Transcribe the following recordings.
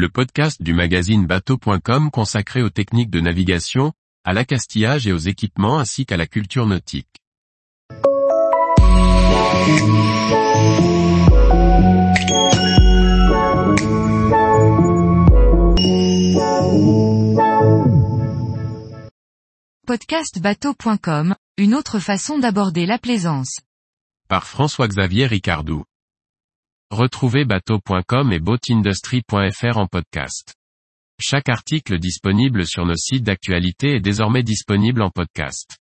le podcast du magazine bateau.com consacré aux techniques de navigation, à l'accastillage et aux équipements ainsi qu'à la culture nautique. Podcast bateau.com, une autre façon d'aborder la plaisance. Par François-Xavier Ricardou. Retrouvez bateau.com et boatindustry.fr en podcast. Chaque article disponible sur nos sites d'actualité est désormais disponible en podcast.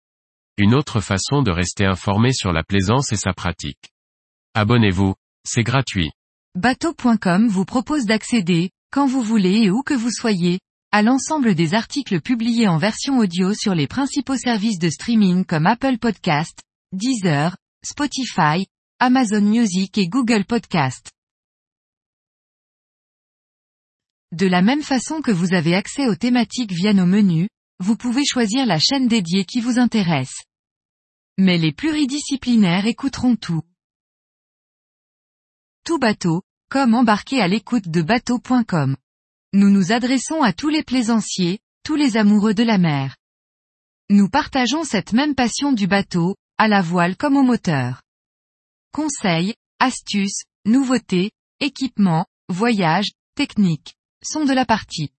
Une autre façon de rester informé sur la plaisance et sa pratique. Abonnez-vous, c'est gratuit. Bateau.com vous propose d'accéder, quand vous voulez et où que vous soyez, à l'ensemble des articles publiés en version audio sur les principaux services de streaming comme Apple Podcast, Deezer, Spotify, Amazon Music et Google Podcast. De la même façon que vous avez accès aux thématiques via nos menus, vous pouvez choisir la chaîne dédiée qui vous intéresse. Mais les pluridisciplinaires écouteront tout. Tout bateau, comme embarqué à l'écoute de bateau.com. Nous nous adressons à tous les plaisanciers, tous les amoureux de la mer. Nous partageons cette même passion du bateau, à la voile comme au moteur. Conseils, astuces, nouveautés, équipements, voyages, techniques, sont de la partie.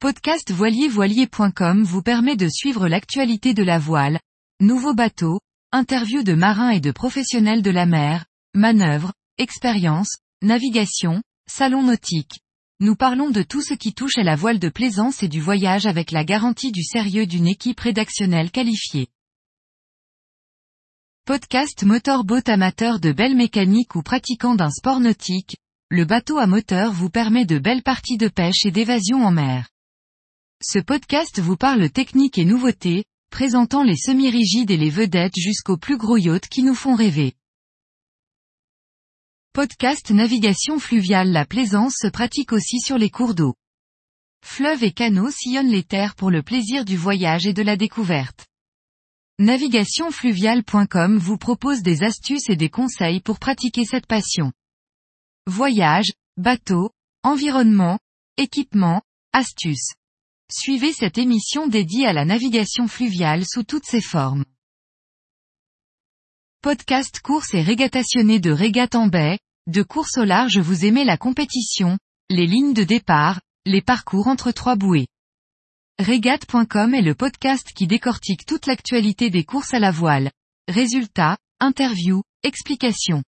Podcast voilier-voilier.com vous permet de suivre l'actualité de la voile, nouveaux bateaux, interviews de marins et de professionnels de la mer, manœuvres, expériences, navigation, salon nautique. Nous parlons de tout ce qui touche à la voile de plaisance et du voyage avec la garantie du sérieux d'une équipe rédactionnelle qualifiée. Podcast motorboat amateur de belle mécanique ou pratiquant d'un sport nautique, le bateau à moteur vous permet de belles parties de pêche et d'évasion en mer. Ce podcast vous parle technique et nouveautés, présentant les semi-rigides et les vedettes jusqu'aux plus gros yachts qui nous font rêver. Podcast Navigation fluviale La plaisance se pratique aussi sur les cours d'eau. Fleuves et canaux sillonnent les terres pour le plaisir du voyage et de la découverte. Navigationfluviale.com vous propose des astuces et des conseils pour pratiquer cette passion. Voyage, bateau, environnement, équipement, astuces. Suivez cette émission dédiée à la navigation fluviale sous toutes ses formes. Podcast course et régatationné de régate en baie, de course au large vous aimez la compétition, les lignes de départ, les parcours entre trois bouées. Régate.com est le podcast qui décortique toute l'actualité des courses à la voile. Résultats, interviews, explications.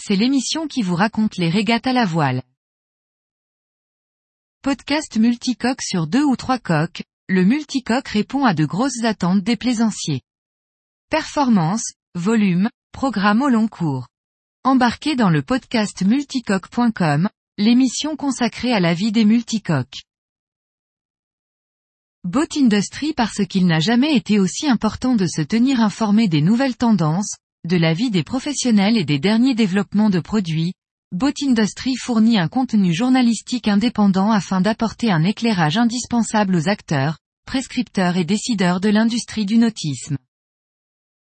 C'est l'émission qui vous raconte les régates à la voile. Podcast multicoque sur deux ou trois coques, le multicoque répond à de grosses attentes des plaisanciers. Performance, volume, programme au long cours. Embarquez dans le podcast multicoque.com, l'émission consacrée à la vie des multicoques. Boat Industry parce qu'il n'a jamais été aussi important de se tenir informé des nouvelles tendances, de la vie des professionnels et des derniers développements de produits, Boat Industry fournit un contenu journalistique indépendant afin d'apporter un éclairage indispensable aux acteurs, prescripteurs et décideurs de l'industrie du nautisme.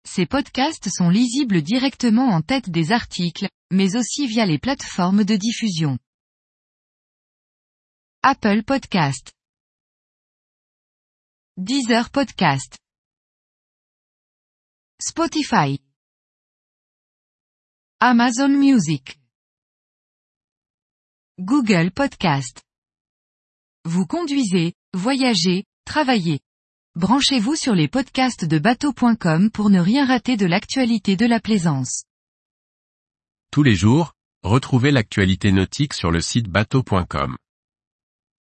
Ces podcasts sont lisibles directement en tête des articles, mais aussi via les plateformes de diffusion. Apple Podcast Deezer Podcast Spotify Amazon Music Google Podcast Vous conduisez, voyagez, travaillez. Branchez-vous sur les podcasts de bateau.com pour ne rien rater de l'actualité de la plaisance. Tous les jours, retrouvez l'actualité nautique sur le site bateau.com.